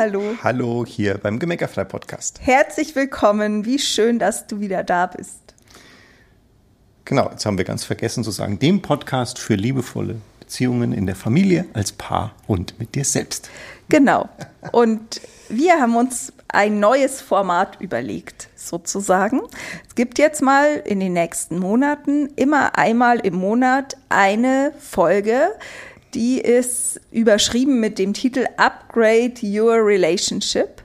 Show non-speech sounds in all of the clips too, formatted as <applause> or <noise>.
Hallo. Hallo hier beim Gemeckerfrei Podcast. Herzlich willkommen. Wie schön, dass du wieder da bist. Genau, jetzt haben wir ganz vergessen zu sagen, dem Podcast für liebevolle Beziehungen in der Familie, als Paar und mit dir selbst. Genau. Und wir haben uns ein neues Format überlegt, sozusagen. Es gibt jetzt mal in den nächsten Monaten immer einmal im Monat eine Folge, die ist überschrieben mit dem Titel Upgrade Your Relationship.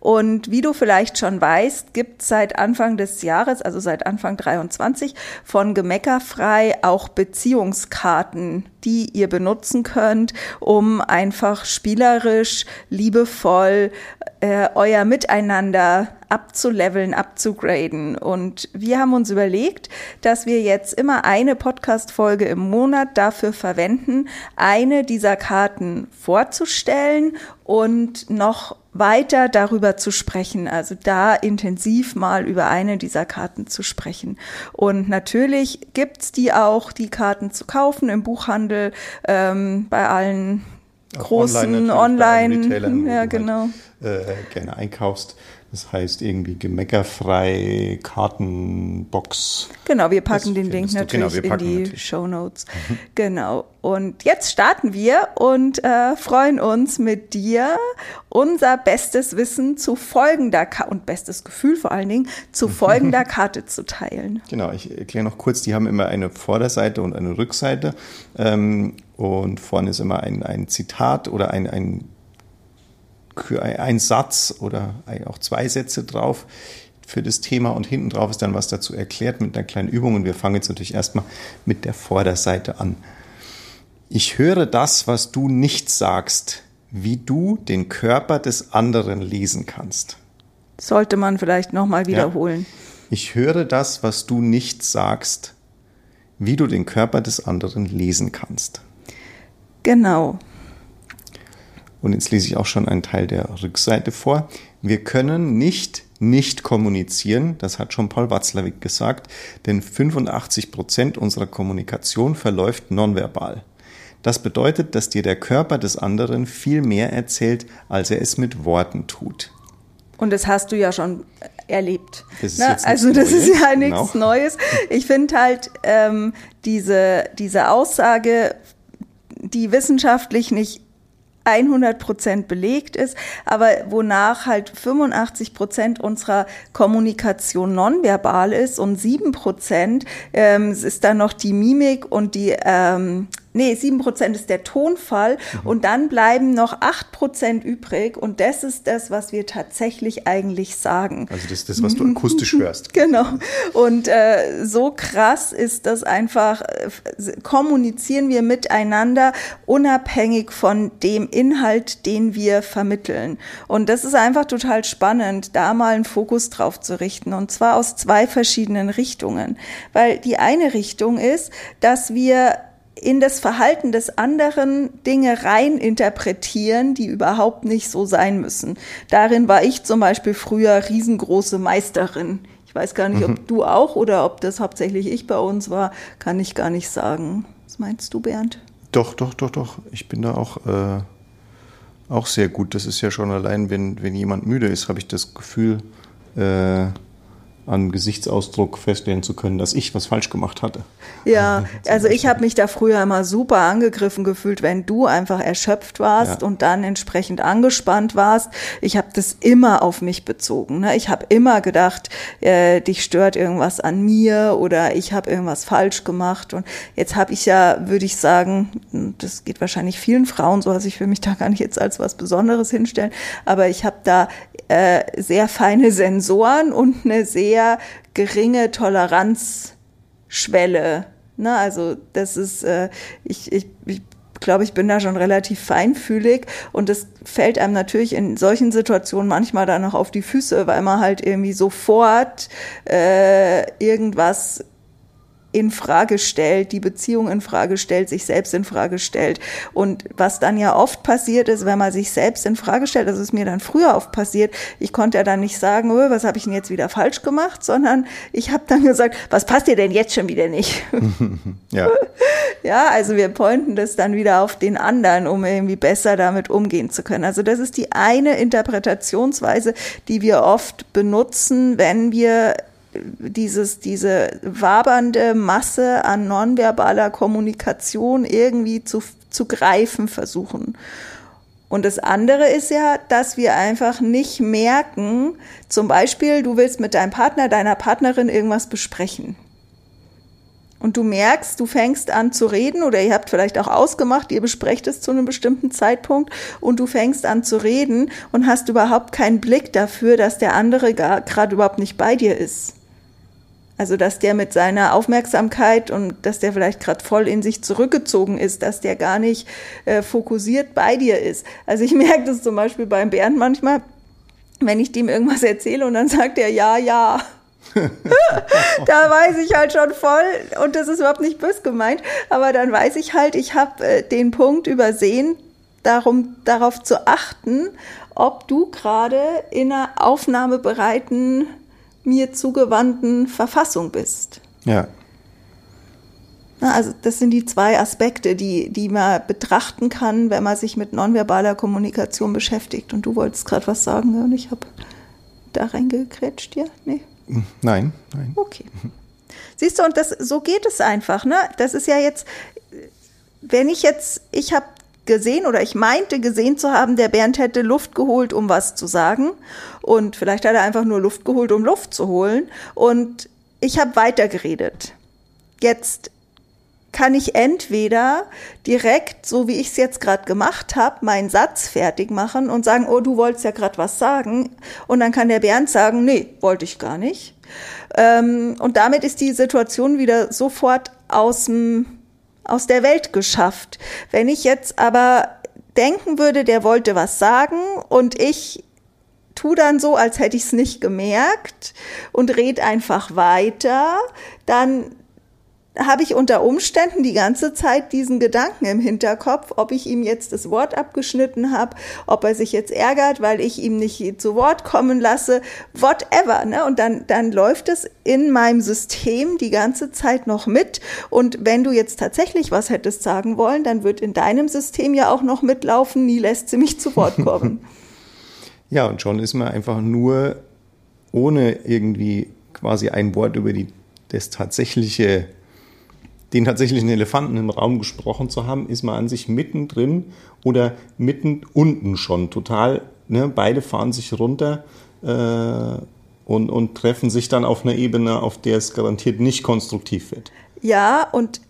Und wie du vielleicht schon weißt, gibt es seit Anfang des Jahres, also seit Anfang 23, von Gemeckerfrei auch Beziehungskarten, die ihr benutzen könnt, um einfach spielerisch, liebevoll äh, euer Miteinander abzuleveln, abzugraden. Und wir haben uns überlegt, dass wir jetzt immer eine Podcast-Folge im Monat dafür verwenden, eine dieser Karten vorzustellen und noch weiter darüber zu sprechen, also da intensiv mal über eine dieser Karten zu sprechen. Und natürlich gibt's die auch, die Karten zu kaufen im Buchhandel, ähm, bei allen großen Online, online ja genau, halt, äh, gerne einkaufst. Das heißt irgendwie gemeckerfrei Kartenbox. Genau, wir packen das den Link natürlich genau, in die natürlich. Show Notes. <laughs> Mhm. Genau. Und jetzt starten wir und äh, freuen uns mit dir unser bestes Wissen zu folgender Karte und bestes Gefühl vor allen Dingen zu <laughs> folgender Karte zu teilen. Genau, ich erkläre noch kurz, die haben immer eine Vorderseite und eine Rückseite. Ähm, und vorne ist immer ein, ein Zitat oder ein, ein ein Satz oder auch zwei Sätze drauf für das Thema und hinten drauf ist dann was dazu erklärt mit einer kleinen Übung und wir fangen jetzt natürlich erstmal mit der Vorderseite an. Ich höre das, was du nicht sagst, wie du den Körper des anderen lesen kannst. Sollte man vielleicht nochmal wiederholen. Ja. Ich höre das, was du nicht sagst, wie du den Körper des anderen lesen kannst. Genau. Und jetzt lese ich auch schon einen Teil der Rückseite vor. Wir können nicht nicht kommunizieren, das hat schon Paul Watzlawick gesagt, denn 85 Prozent unserer Kommunikation verläuft nonverbal. Das bedeutet, dass dir der Körper des anderen viel mehr erzählt, als er es mit Worten tut. Und das hast du ja schon erlebt. Das ne? Also das Neues. ist ja nichts genau. Neues. Ich finde halt ähm, diese, diese Aussage, die wissenschaftlich nicht 100 Prozent belegt ist, aber wonach halt 85 Prozent unserer Kommunikation nonverbal ist und 7 Prozent ähm, ist dann noch die Mimik und die ähm, nee, sieben Prozent ist der Tonfall mhm. und dann bleiben noch acht Prozent übrig und das ist das, was wir tatsächlich eigentlich sagen. Also das ist das, was du akustisch <laughs> hörst. Genau. Und äh, so krass ist das einfach, äh, kommunizieren wir miteinander unabhängig von dem Inhalt, den wir vermitteln. Und das ist einfach total spannend, da mal einen Fokus drauf zu richten und zwar aus zwei verschiedenen Richtungen. Weil die eine Richtung ist, dass wir in das Verhalten des anderen Dinge rein interpretieren, die überhaupt nicht so sein müssen. Darin war ich zum Beispiel früher riesengroße Meisterin. Ich weiß gar nicht, mhm. ob du auch oder ob das hauptsächlich ich bei uns war, kann ich gar nicht sagen. Was meinst du, Bernd? Doch, doch, doch, doch. Ich bin da auch, äh, auch sehr gut. Das ist ja schon allein, wenn, wenn jemand müde ist, habe ich das Gefühl, äh, an Gesichtsausdruck feststellen zu können, dass ich was falsch gemacht hatte. Ja, <laughs> also ich habe mich da früher immer super angegriffen gefühlt, wenn du einfach erschöpft warst ja. und dann entsprechend angespannt warst. Ich habe das immer auf mich bezogen. Ne? Ich habe immer gedacht, äh, dich stört irgendwas an mir oder ich habe irgendwas falsch gemacht. Und jetzt habe ich ja, würde ich sagen, das geht wahrscheinlich vielen Frauen so, also ich will mich da gar nicht jetzt als was Besonderes hinstellen, aber ich habe da äh, sehr feine Sensoren und eine sehr geringe Toleranzschwelle. Ne? Also das ist, äh, ich, ich, ich glaube, ich bin da schon relativ feinfühlig und das fällt einem natürlich in solchen Situationen manchmal dann noch auf die Füße, weil man halt irgendwie sofort äh, irgendwas in Frage stellt, die Beziehung in Frage stellt, sich selbst in Frage stellt. Und was dann ja oft passiert ist, wenn man sich selbst in Frage stellt, das ist mir dann früher oft passiert, ich konnte ja dann nicht sagen, oh, was habe ich denn jetzt wieder falsch gemacht, sondern ich habe dann gesagt, was passt dir denn jetzt schon wieder nicht? <laughs> ja. <laughs> ja, also wir pointen das dann wieder auf den anderen, um irgendwie besser damit umgehen zu können. Also das ist die eine Interpretationsweise, die wir oft benutzen, wenn wir dieses, diese wabernde Masse an nonverbaler Kommunikation irgendwie zu, zu greifen versuchen. Und das andere ist ja, dass wir einfach nicht merken, zum Beispiel, du willst mit deinem Partner, deiner Partnerin irgendwas besprechen. Und du merkst, du fängst an zu reden oder ihr habt vielleicht auch ausgemacht, ihr besprecht es zu einem bestimmten Zeitpunkt und du fängst an zu reden und hast überhaupt keinen Blick dafür, dass der andere gerade überhaupt nicht bei dir ist. Also, dass der mit seiner Aufmerksamkeit und dass der vielleicht gerade voll in sich zurückgezogen ist, dass der gar nicht äh, fokussiert bei dir ist. Also ich <laughs> merke das zum Beispiel beim Bernd manchmal, wenn ich dem irgendwas erzähle und dann sagt er ja, ja. <laughs> da weiß ich halt schon voll, und das ist überhaupt nicht bös gemeint, aber dann weiß ich halt, ich habe äh, den Punkt übersehen, darum, darauf zu achten, ob du gerade in einer aufnahmebereiten mir zugewandten Verfassung bist. Ja. Also das sind die zwei Aspekte, die, die man betrachten kann, wenn man sich mit nonverbaler Kommunikation beschäftigt. Und du wolltest gerade was sagen und ich habe da reingekretscht, ja? Nee. Nein, nein. Okay. Siehst du, und das, so geht es einfach, ne? Das ist ja jetzt, wenn ich jetzt, ich habe gesehen oder ich meinte gesehen zu haben, der Bernd hätte Luft geholt, um was zu sagen. Und vielleicht hat er einfach nur Luft geholt, um Luft zu holen. Und ich habe weitergeredet. Jetzt kann ich entweder direkt, so wie ich es jetzt gerade gemacht habe, meinen Satz fertig machen und sagen, oh, du wolltest ja gerade was sagen. Und dann kann der Bernd sagen, nee, wollte ich gar nicht. Ähm, und damit ist die Situation wieder sofort aus dem aus der Welt geschafft. Wenn ich jetzt aber denken würde, der wollte was sagen und ich tu dann so, als hätte ich es nicht gemerkt und red einfach weiter, dann habe ich unter Umständen die ganze Zeit diesen Gedanken im Hinterkopf, ob ich ihm jetzt das Wort abgeschnitten habe, ob er sich jetzt ärgert, weil ich ihm nicht zu Wort kommen lasse, whatever. Ne? Und dann, dann läuft es in meinem System die ganze Zeit noch mit. Und wenn du jetzt tatsächlich was hättest sagen wollen, dann wird in deinem System ja auch noch mitlaufen, nie lässt sie mich zu Wort kommen. <laughs> ja, und schon ist man einfach nur ohne irgendwie quasi ein Wort über die, das tatsächliche den tatsächlichen Elefanten im Raum gesprochen zu haben, ist man an sich mittendrin oder mitten unten schon total. Ne? Beide fahren sich runter äh, und, und treffen sich dann auf einer Ebene, auf der es garantiert nicht konstruktiv wird. Ja, und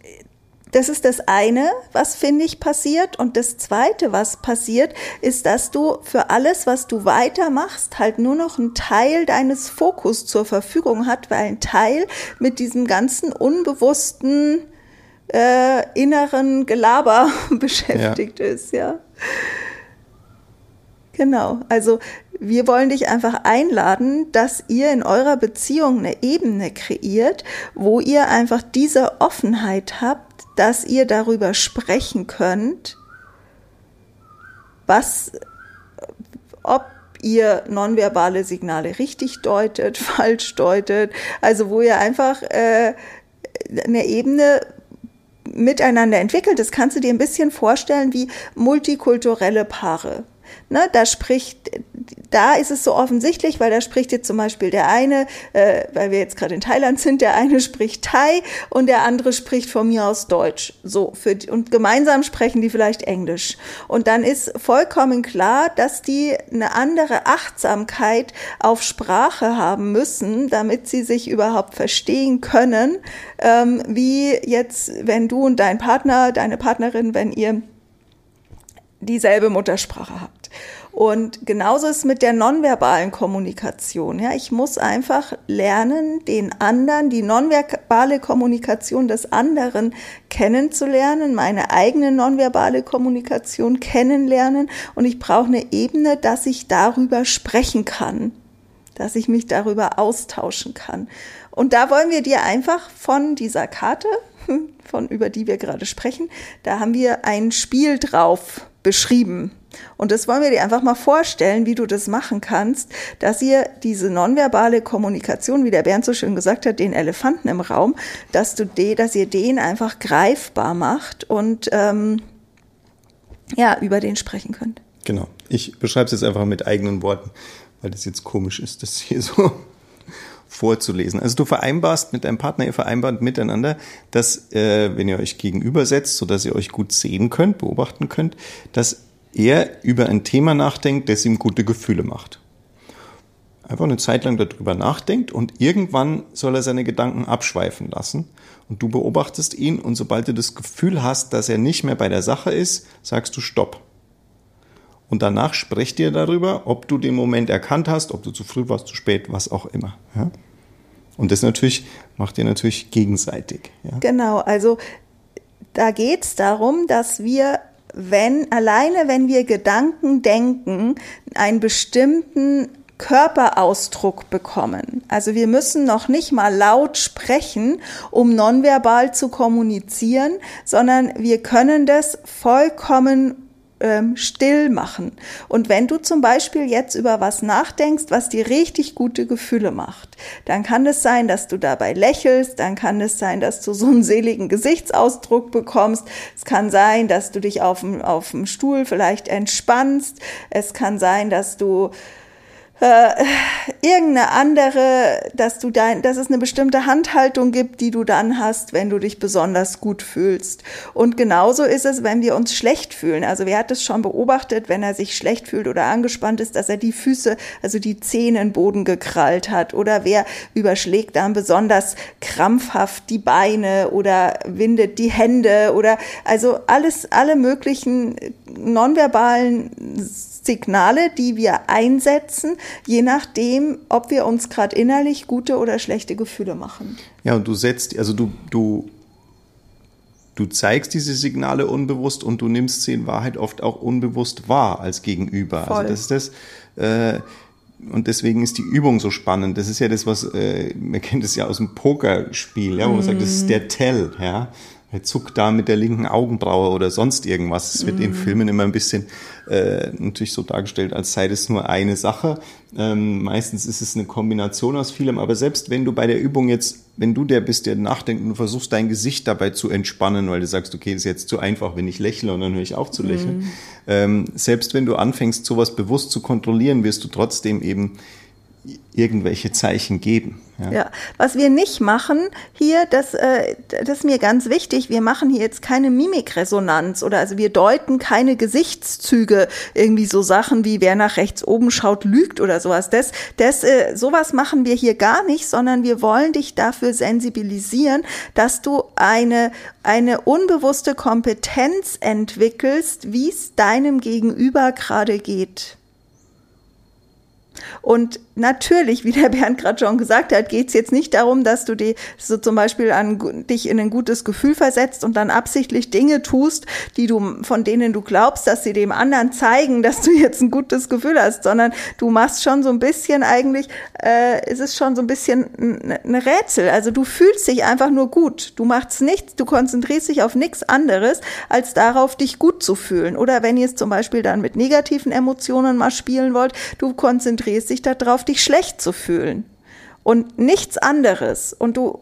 das ist das eine, was finde ich passiert. Und das zweite, was passiert, ist, dass du für alles, was du weitermachst, halt nur noch einen Teil deines Fokus zur Verfügung hat, weil ein Teil mit diesem ganzen unbewussten äh, inneren Gelaber <laughs> beschäftigt ja. ist, ja. Genau. Also wir wollen dich einfach einladen, dass ihr in eurer Beziehung eine Ebene kreiert, wo ihr einfach diese Offenheit habt, dass ihr darüber sprechen könnt, was, ob ihr nonverbale Signale richtig deutet, <laughs> falsch deutet, also wo ihr einfach äh, eine Ebene miteinander entwickelt. Das kannst du dir ein bisschen vorstellen wie multikulturelle Paare. Ne, da spricht, da ist es so offensichtlich, weil da spricht jetzt zum Beispiel der eine, äh, weil wir jetzt gerade in Thailand sind, der eine spricht Thai und der andere spricht von mir aus Deutsch. So, für, und gemeinsam sprechen die vielleicht Englisch. Und dann ist vollkommen klar, dass die eine andere Achtsamkeit auf Sprache haben müssen, damit sie sich überhaupt verstehen können, ähm, wie jetzt, wenn du und dein Partner, deine Partnerin, wenn ihr dieselbe Muttersprache habt. Und genauso ist mit der nonverbalen Kommunikation. Ja, ich muss einfach lernen, den anderen, die nonverbale Kommunikation des anderen kennenzulernen, meine eigene nonverbale Kommunikation kennenlernen. Und ich brauche eine Ebene, dass ich darüber sprechen kann. dass ich mich darüber austauschen kann. Und da wollen wir dir einfach von dieser Karte, <laughs> von über die wir gerade sprechen, da haben wir ein Spiel drauf beschrieben. Und das wollen wir dir einfach mal vorstellen, wie du das machen kannst, dass ihr diese nonverbale Kommunikation, wie der Bernd so schön gesagt hat, den Elefanten im Raum, dass du de, dass ihr den einfach greifbar macht und ähm, ja, über den sprechen könnt. Genau. Ich beschreibe es jetzt einfach mit eigenen Worten, weil das jetzt komisch ist, das hier so <laughs> vorzulesen. Also du vereinbarst mit deinem Partner, ihr vereinbart miteinander, dass, äh, wenn ihr euch gegenübersetzt, sodass ihr euch gut sehen könnt, beobachten könnt, dass er über ein Thema nachdenkt, das ihm gute Gefühle macht. Einfach eine Zeit lang darüber nachdenkt und irgendwann soll er seine Gedanken abschweifen lassen und du beobachtest ihn und sobald du das Gefühl hast, dass er nicht mehr bei der Sache ist, sagst du Stopp. Und danach sprecht ihr darüber, ob du den Moment erkannt hast, ob du zu früh warst, zu spät, was auch immer. Ja? Und das natürlich macht ihr natürlich gegenseitig. Ja? Genau, also da geht es darum, dass wir, wenn, alleine wenn wir Gedanken denken, einen bestimmten Körperausdruck bekommen. Also wir müssen noch nicht mal laut sprechen, um nonverbal zu kommunizieren, sondern wir können das vollkommen ähm, still machen. Und wenn du zum Beispiel jetzt über was nachdenkst, was dir richtig gute Gefühle macht, dann kann es sein, dass du dabei lächelst, dann kann es sein, dass du so einen seligen Gesichtsausdruck bekommst. Es kann sein, dass du dich auf dem, auf dem Stuhl vielleicht entspannst. Es kann sein, dass du äh, irgendeine andere, dass du dein, dass es eine bestimmte Handhaltung gibt, die du dann hast, wenn du dich besonders gut fühlst. Und genauso ist es, wenn wir uns schlecht fühlen. Also wer hat es schon beobachtet, wenn er sich schlecht fühlt oder angespannt ist, dass er die Füße, also die Zähne in den Boden gekrallt hat? Oder wer überschlägt dann besonders krampfhaft die Beine oder windet die Hände oder also alles, alle möglichen nonverbalen Signale, die wir einsetzen, je nachdem, ob wir uns gerade innerlich gute oder schlechte Gefühle machen. Ja, und du setzt, also du, du, du zeigst diese Signale unbewusst und du nimmst sie in Wahrheit oft auch unbewusst wahr als Gegenüber. Also Voll. Also das ist das, äh, und deswegen ist die Übung so spannend. Das ist ja das, was, äh, man kennt es ja aus dem Pokerspiel, ja, wo man sagt, das ist der Tell, ja. Er zuckt da mit der linken Augenbraue oder sonst irgendwas. Es wird mm. in Filmen immer ein bisschen äh, natürlich so dargestellt, als sei das nur eine Sache. Ähm, meistens ist es eine Kombination aus vielem, aber selbst wenn du bei der Übung jetzt, wenn du der bist, der nachdenkt und versuchst dein Gesicht dabei zu entspannen, weil du sagst, okay, das ist jetzt zu einfach, wenn ich lächle und dann höre ich auf zu lächeln. Mm. Ähm, selbst wenn du anfängst, sowas bewusst zu kontrollieren, wirst du trotzdem eben irgendwelche Zeichen geben. Ja. ja. was wir nicht machen hier, das, äh, das ist mir ganz wichtig, wir machen hier jetzt keine Mimikresonanz oder also wir deuten keine Gesichtszüge, irgendwie so Sachen wie wer nach rechts oben schaut, lügt oder sowas. Das, das, äh, sowas machen wir hier gar nicht, sondern wir wollen dich dafür sensibilisieren, dass du eine, eine unbewusste Kompetenz entwickelst, wie es deinem Gegenüber gerade geht. Und natürlich, wie der Bernd gerade schon gesagt hat, geht es jetzt nicht darum, dass du die, so zum Beispiel an, dich in ein gutes Gefühl versetzt und dann absichtlich Dinge tust, die du, von denen du glaubst, dass sie dem anderen zeigen, dass du jetzt ein gutes Gefühl hast, sondern du machst schon so ein bisschen eigentlich, äh, ist es schon so ein bisschen ein Rätsel. Also du fühlst dich einfach nur gut. Du machst nichts, du konzentrierst dich auf nichts anderes, als darauf, dich gut zu fühlen. Oder wenn ihr es zum Beispiel dann mit negativen Emotionen mal spielen wollt, du konzentrierst dich darauf, dich schlecht zu fühlen und nichts anderes. Und du,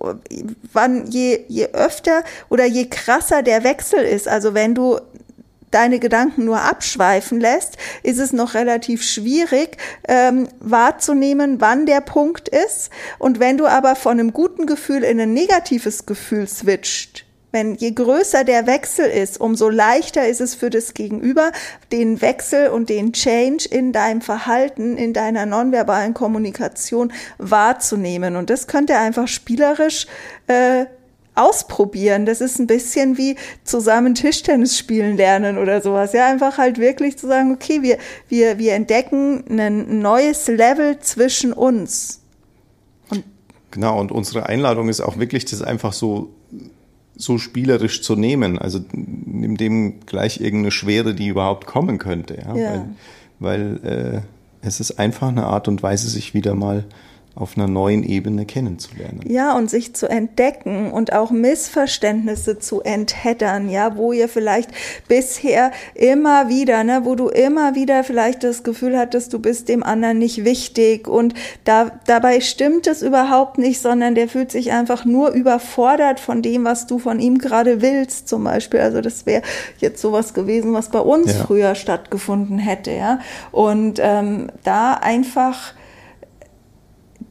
wann je, je öfter oder je krasser der Wechsel ist, also wenn du deine Gedanken nur abschweifen lässt, ist es noch relativ schwierig ähm, wahrzunehmen, wann der Punkt ist. Und wenn du aber von einem guten Gefühl in ein negatives Gefühl switcht, wenn je größer der Wechsel ist, umso leichter ist es für das Gegenüber, den Wechsel und den Change in deinem Verhalten, in deiner nonverbalen Kommunikation wahrzunehmen. Und das könnt ihr einfach spielerisch äh, ausprobieren. Das ist ein bisschen wie zusammen Tischtennis spielen lernen oder sowas. Ja, einfach halt wirklich zu sagen, okay, wir, wir, wir entdecken ein neues Level zwischen uns. Genau, und unsere Einladung ist auch wirklich, das einfach so so spielerisch zu nehmen. Also nimm dem gleich irgendeine Schwere, die überhaupt kommen könnte. Ja? ja. Weil, weil äh, es ist einfach eine Art und Weise, sich wieder mal auf einer neuen Ebene kennenzulernen. Ja, und sich zu entdecken und auch Missverständnisse zu enthättern, ja, wo ihr vielleicht bisher immer wieder, ne, wo du immer wieder vielleicht das Gefühl hattest, du bist dem anderen nicht wichtig und da, dabei stimmt es überhaupt nicht, sondern der fühlt sich einfach nur überfordert von dem, was du von ihm gerade willst, zum Beispiel. Also das wäre jetzt sowas gewesen, was bei uns ja. früher stattgefunden hätte, ja. Und ähm, da einfach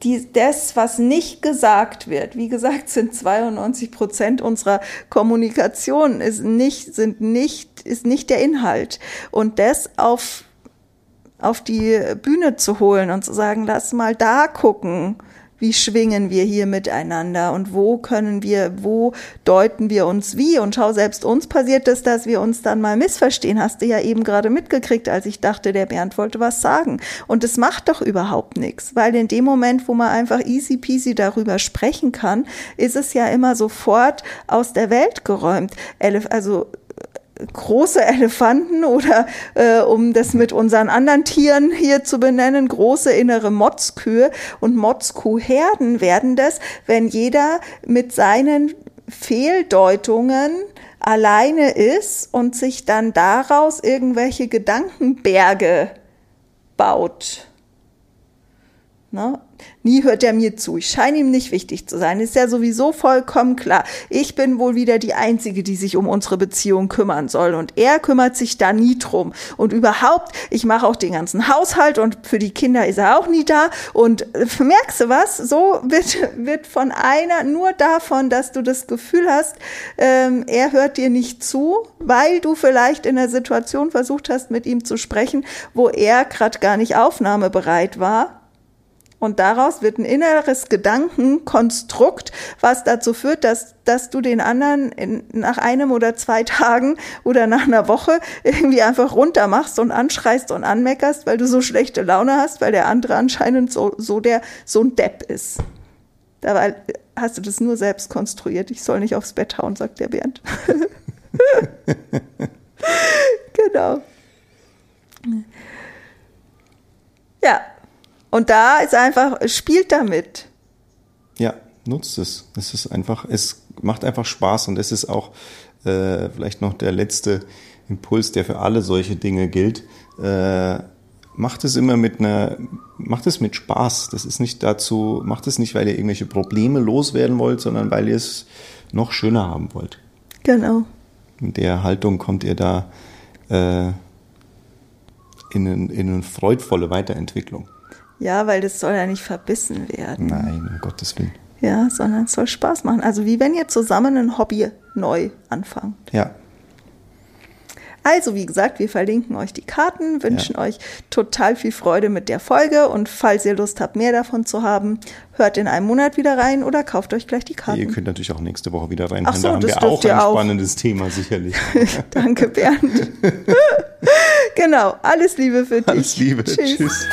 die, das, was nicht gesagt wird, wie gesagt, sind 92 Prozent unserer Kommunikation, ist nicht, sind nicht, ist nicht der Inhalt. Und das auf, auf die Bühne zu holen und zu sagen, lass mal da gucken, wie schwingen wir hier miteinander und wo können wir, wo deuten wir uns wie. Und schau, selbst uns passiert es, dass wir uns dann mal missverstehen. Hast du ja eben gerade mitgekriegt, als ich dachte, der Bernd wollte was sagen. Und es macht doch überhaupt nichts, weil in dem Moment, wo man einfach easy peasy darüber sprechen kann, ist es ja immer sofort aus der Welt geräumt. Also große Elefanten oder äh, um das mit unseren anderen Tieren hier zu benennen, große innere Motzkühe und Motzkuhherden werden das, wenn jeder mit seinen Fehldeutungen alleine ist und sich dann daraus irgendwelche Gedankenberge baut. Ne? Nie hört er mir zu. Ich scheine ihm nicht wichtig zu sein. Ist ja sowieso vollkommen klar. Ich bin wohl wieder die Einzige, die sich um unsere Beziehung kümmern soll. Und er kümmert sich da nie drum. Und überhaupt, ich mache auch den ganzen Haushalt und für die Kinder ist er auch nie da. Und äh, merkst du was? So wird, <laughs> wird von einer, nur davon, dass du das Gefühl hast, ähm, er hört dir nicht zu, weil du vielleicht in der Situation versucht hast, mit ihm zu sprechen, wo er gerade gar nicht aufnahmebereit war und daraus wird ein inneres Gedankenkonstrukt, was dazu führt, dass, dass du den anderen in, nach einem oder zwei Tagen oder nach einer Woche irgendwie einfach runtermachst und anschreist und anmeckerst, weil du so schlechte Laune hast, weil der andere anscheinend so, so der, so ein Depp ist. Dabei hast du das nur selbst konstruiert. Ich soll nicht aufs Bett hauen, sagt der Bernd. <laughs> genau. Ja, und da ist einfach, spielt damit. Ja, nutzt es. Es ist einfach, es macht einfach Spaß und es ist auch äh, vielleicht noch der letzte Impuls, der für alle solche Dinge gilt. Äh, macht es immer mit einer, macht es mit Spaß. Das ist nicht dazu, macht es nicht, weil ihr irgendwelche Probleme loswerden wollt, sondern weil ihr es noch schöner haben wollt. Genau. In der Haltung kommt ihr da äh, in, in eine freudvolle Weiterentwicklung. Ja, weil das soll ja nicht verbissen werden. Nein, um Gottes Willen. Ja, sondern es soll Spaß machen. Also wie wenn ihr zusammen ein Hobby neu anfangt. Ja. Also, wie gesagt, wir verlinken euch die Karten, wünschen ja. euch total viel Freude mit der Folge und falls ihr Lust habt, mehr davon zu haben, hört in einem Monat wieder rein oder kauft euch gleich die Karten. Ihr könnt natürlich auch nächste Woche wieder reinhören. So, da haben wir auch ein auch. spannendes Thema, sicherlich. <laughs> Danke, Bernd. <laughs> <laughs> genau, alles Liebe für dich. Alles Liebe. Tschüss. Tschüss.